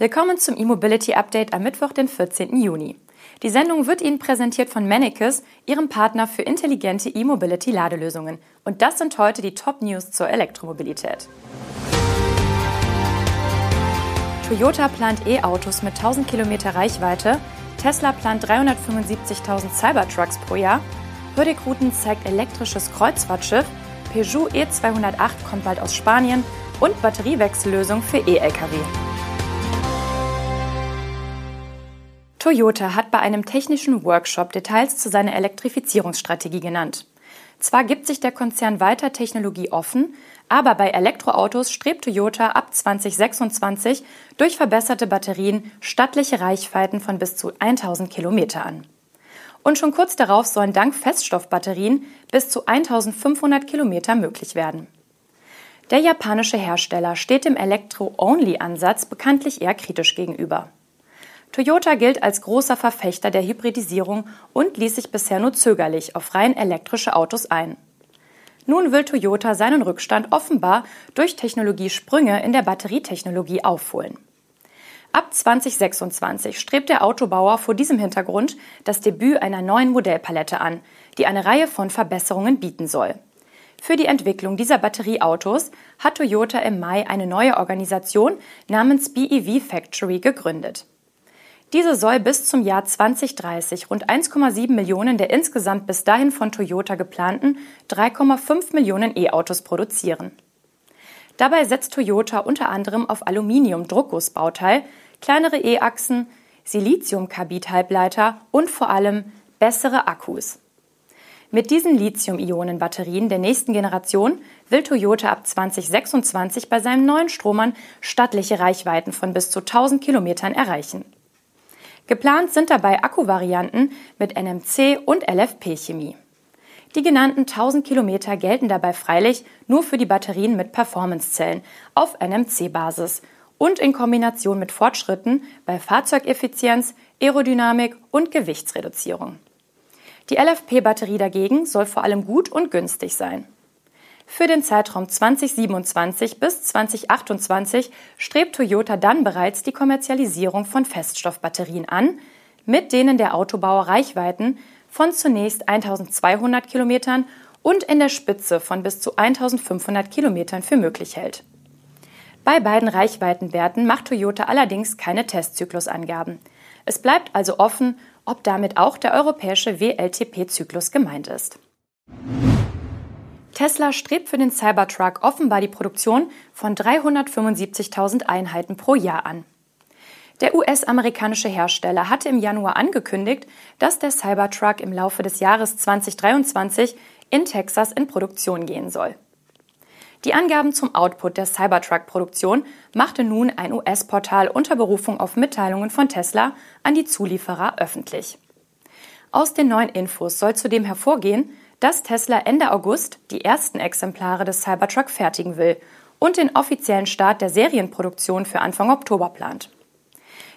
Willkommen zum E-Mobility Update am Mittwoch, den 14. Juni. Die Sendung wird Ihnen präsentiert von Mannekes, Ihrem Partner für intelligente E-Mobility-Ladelösungen. Und das sind heute die Top-News zur Elektromobilität. Toyota plant E-Autos mit 1000 Kilometer Reichweite, Tesla plant 375.000 Cybertrucks pro Jahr, Hürdigruten zeigt elektrisches Kreuzfahrtschiff, Peugeot E208 kommt bald aus Spanien und Batteriewechsellösung für E-Lkw. Toyota hat bei einem technischen Workshop Details zu seiner Elektrifizierungsstrategie genannt. Zwar gibt sich der Konzern weiter technologieoffen, aber bei Elektroautos strebt Toyota ab 2026 durch verbesserte Batterien stattliche Reichweiten von bis zu 1000 Kilometer an. Und schon kurz darauf sollen dank Feststoffbatterien bis zu 1500 Kilometer möglich werden. Der japanische Hersteller steht dem Elektro-Only-Ansatz bekanntlich eher kritisch gegenüber. Toyota gilt als großer Verfechter der Hybridisierung und ließ sich bisher nur zögerlich auf rein elektrische Autos ein. Nun will Toyota seinen Rückstand offenbar durch Technologiesprünge in der Batterietechnologie aufholen. Ab 2026 strebt der Autobauer vor diesem Hintergrund das Debüt einer neuen Modellpalette an, die eine Reihe von Verbesserungen bieten soll. Für die Entwicklung dieser Batterieautos hat Toyota im Mai eine neue Organisation namens BEV Factory gegründet. Diese soll bis zum Jahr 2030 rund 1,7 Millionen der insgesamt bis dahin von Toyota geplanten 3,5 Millionen E-Autos produzieren. Dabei setzt Toyota unter anderem auf Aluminium-Druckgussbauteil, kleinere E-Achsen, Silizium-Carbid-Halbleiter und vor allem bessere Akkus. Mit diesen Lithium-Ionen-Batterien der nächsten Generation will Toyota ab 2026 bei seinen neuen Stromern stattliche Reichweiten von bis zu 1000 Kilometern erreichen. Geplant sind dabei Akkuvarianten mit NMC und LFP-Chemie. Die genannten 1000 Kilometer gelten dabei freilich nur für die Batterien mit Performancezellen auf NMC-Basis und in Kombination mit Fortschritten bei Fahrzeugeffizienz, Aerodynamik und Gewichtsreduzierung. Die LFP-Batterie dagegen soll vor allem gut und günstig sein. Für den Zeitraum 2027 bis 2028 strebt Toyota dann bereits die Kommerzialisierung von Feststoffbatterien an, mit denen der Autobauer Reichweiten von zunächst 1200 Kilometern und in der Spitze von bis zu 1500 Kilometern für möglich hält. Bei beiden Reichweitenwerten macht Toyota allerdings keine Testzyklusangaben. Es bleibt also offen, ob damit auch der europäische WLTP-Zyklus gemeint ist. Tesla strebt für den Cybertruck offenbar die Produktion von 375.000 Einheiten pro Jahr an. Der US-amerikanische Hersteller hatte im Januar angekündigt, dass der Cybertruck im Laufe des Jahres 2023 in Texas in Produktion gehen soll. Die Angaben zum Output der Cybertruck-Produktion machte nun ein US-Portal unter Berufung auf Mitteilungen von Tesla an die Zulieferer öffentlich. Aus den neuen Infos soll zudem hervorgehen, dass Tesla Ende August die ersten Exemplare des Cybertruck fertigen will und den offiziellen Start der Serienproduktion für Anfang Oktober plant.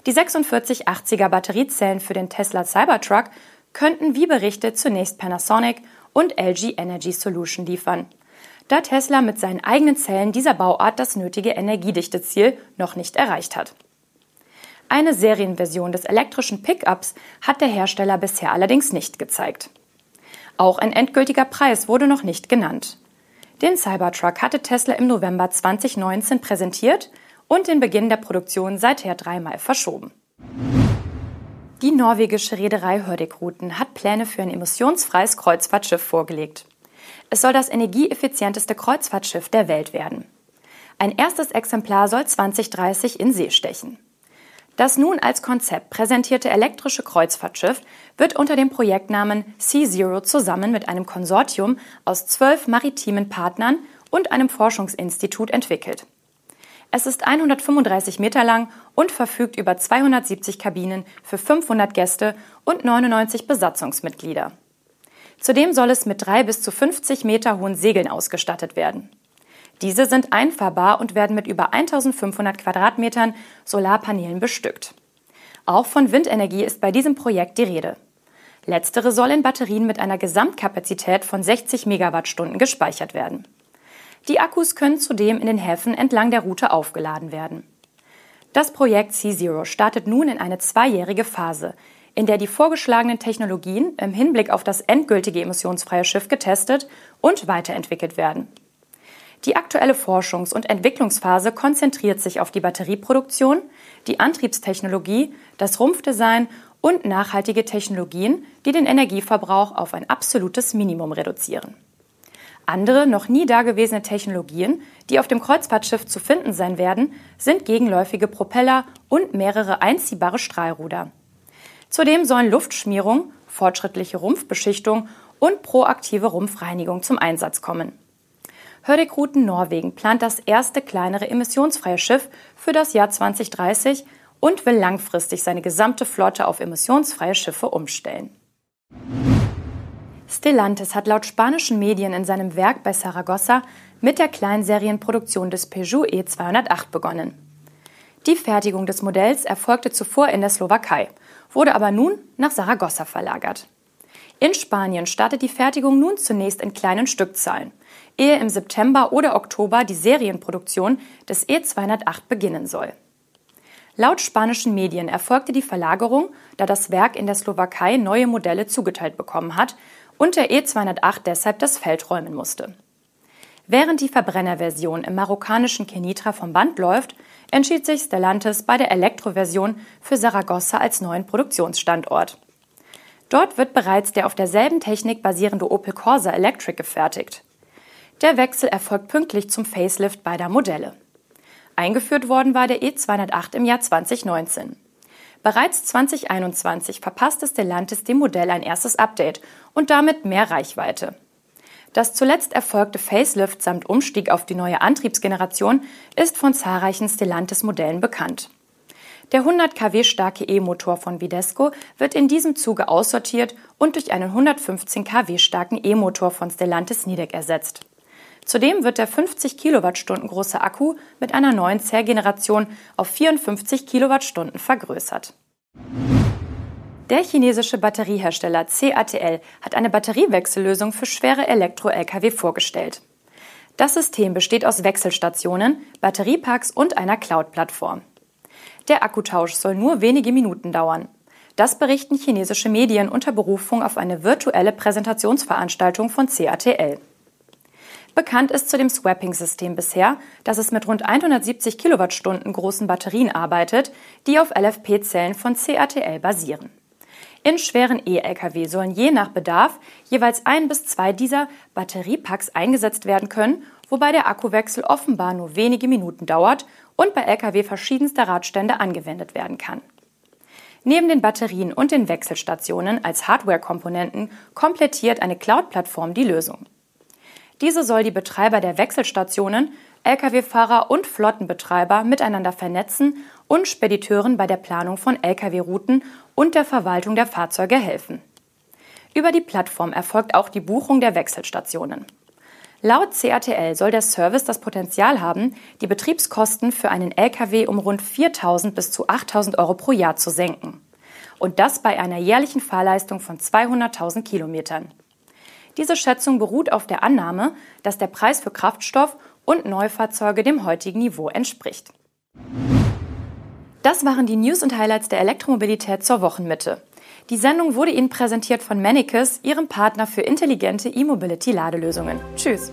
Die 4680er Batteriezellen für den Tesla Cybertruck könnten wie berichtet zunächst Panasonic und LG Energy Solution liefern, da Tesla mit seinen eigenen Zellen dieser Bauart das nötige Energiedichteziel noch nicht erreicht hat. Eine Serienversion des elektrischen Pickups hat der Hersteller bisher allerdings nicht gezeigt. Auch ein endgültiger Preis wurde noch nicht genannt. Den Cybertruck hatte Tesla im November 2019 präsentiert und den Beginn der Produktion seither dreimal verschoben. Die norwegische Reederei Hurtigruten hat Pläne für ein emissionsfreies Kreuzfahrtschiff vorgelegt. Es soll das energieeffizienteste Kreuzfahrtschiff der Welt werden. Ein erstes Exemplar soll 2030 in See stechen. Das nun als Konzept präsentierte elektrische Kreuzfahrtschiff wird unter dem Projektnamen Sea Zero zusammen mit einem Konsortium aus zwölf maritimen Partnern und einem Forschungsinstitut entwickelt. Es ist 135 Meter lang und verfügt über 270 Kabinen für 500 Gäste und 99 Besatzungsmitglieder. Zudem soll es mit drei bis zu 50 Meter hohen Segeln ausgestattet werden. Diese sind einfahrbar und werden mit über 1500 Quadratmetern Solarpanelen bestückt. Auch von Windenergie ist bei diesem Projekt die Rede. Letztere soll in Batterien mit einer Gesamtkapazität von 60 Megawattstunden gespeichert werden. Die Akkus können zudem in den Häfen entlang der Route aufgeladen werden. Das Projekt C-Zero startet nun in eine zweijährige Phase, in der die vorgeschlagenen Technologien im Hinblick auf das endgültige emissionsfreie Schiff getestet und weiterentwickelt werden. Die aktuelle Forschungs- und Entwicklungsphase konzentriert sich auf die Batterieproduktion, die Antriebstechnologie, das Rumpfdesign und nachhaltige Technologien, die den Energieverbrauch auf ein absolutes Minimum reduzieren. Andere, noch nie dagewesene Technologien, die auf dem Kreuzfahrtschiff zu finden sein werden, sind gegenläufige Propeller und mehrere einziehbare Strahlruder. Zudem sollen Luftschmierung, fortschrittliche Rumpfbeschichtung und proaktive Rumpfreinigung zum Einsatz kommen. Hurtigruten Norwegen plant das erste kleinere emissionsfreie Schiff für das Jahr 2030 und will langfristig seine gesamte Flotte auf emissionsfreie Schiffe umstellen. Stellantis hat laut spanischen Medien in seinem Werk bei Saragossa mit der Kleinserienproduktion des Peugeot E208 begonnen. Die Fertigung des Modells erfolgte zuvor in der Slowakei, wurde aber nun nach Saragossa verlagert. In Spanien startet die Fertigung nun zunächst in kleinen Stückzahlen ehe im September oder Oktober die Serienproduktion des E208 beginnen soll. Laut spanischen Medien erfolgte die Verlagerung, da das Werk in der Slowakei neue Modelle zugeteilt bekommen hat und der E208 deshalb das Feld räumen musste. Während die Verbrennerversion im marokkanischen Kenitra vom Band läuft, entschied sich Stellantis bei der Elektroversion für Saragossa als neuen Produktionsstandort. Dort wird bereits der auf derselben Technik basierende Opel Corsa Electric gefertigt. Der Wechsel erfolgt pünktlich zum Facelift beider Modelle. Eingeführt worden war der E208 im Jahr 2019. Bereits 2021 verpasste Stellantis dem Modell ein erstes Update und damit mehr Reichweite. Das zuletzt erfolgte Facelift samt Umstieg auf die neue Antriebsgeneration ist von zahlreichen Stellantis-Modellen bekannt. Der 100 kW starke E-Motor von Videsco wird in diesem Zuge aussortiert und durch einen 115 kW starken E-Motor von Stellantis Nidec ersetzt. Zudem wird der 50 Kilowattstunden große Akku mit einer neuen Zellgeneration auf 54 Kilowattstunden vergrößert. Der chinesische Batteriehersteller CATL hat eine Batteriewechsellösung für schwere Elektro-Lkw vorgestellt. Das System besteht aus Wechselstationen, Batteriepacks und einer Cloud-Plattform. Der Akkutausch soll nur wenige Minuten dauern. Das berichten chinesische Medien unter Berufung auf eine virtuelle Präsentationsveranstaltung von CATL. Bekannt ist zu dem Swapping-System bisher, dass es mit rund 170 Kilowattstunden großen Batterien arbeitet, die auf LFP-Zellen von CATL basieren. In schweren E-Lkw sollen je nach Bedarf jeweils ein bis zwei dieser Batteriepacks eingesetzt werden können, wobei der Akkuwechsel offenbar nur wenige Minuten dauert und bei Lkw verschiedenster Radstände angewendet werden kann. Neben den Batterien und den Wechselstationen als Hardware-Komponenten komplettiert eine Cloud-Plattform die Lösung. Diese soll die Betreiber der Wechselstationen, Lkw-Fahrer und Flottenbetreiber miteinander vernetzen und Spediteuren bei der Planung von Lkw-Routen und der Verwaltung der Fahrzeuge helfen. Über die Plattform erfolgt auch die Buchung der Wechselstationen. Laut CATL soll der Service das Potenzial haben, die Betriebskosten für einen Lkw um rund 4.000 bis zu 8.000 Euro pro Jahr zu senken. Und das bei einer jährlichen Fahrleistung von 200.000 Kilometern. Diese Schätzung beruht auf der Annahme, dass der Preis für Kraftstoff und Neufahrzeuge dem heutigen Niveau entspricht. Das waren die News und Highlights der Elektromobilität zur Wochenmitte. Die Sendung wurde Ihnen präsentiert von Manicus, Ihrem Partner für intelligente E-Mobility-Ladelösungen. Tschüss!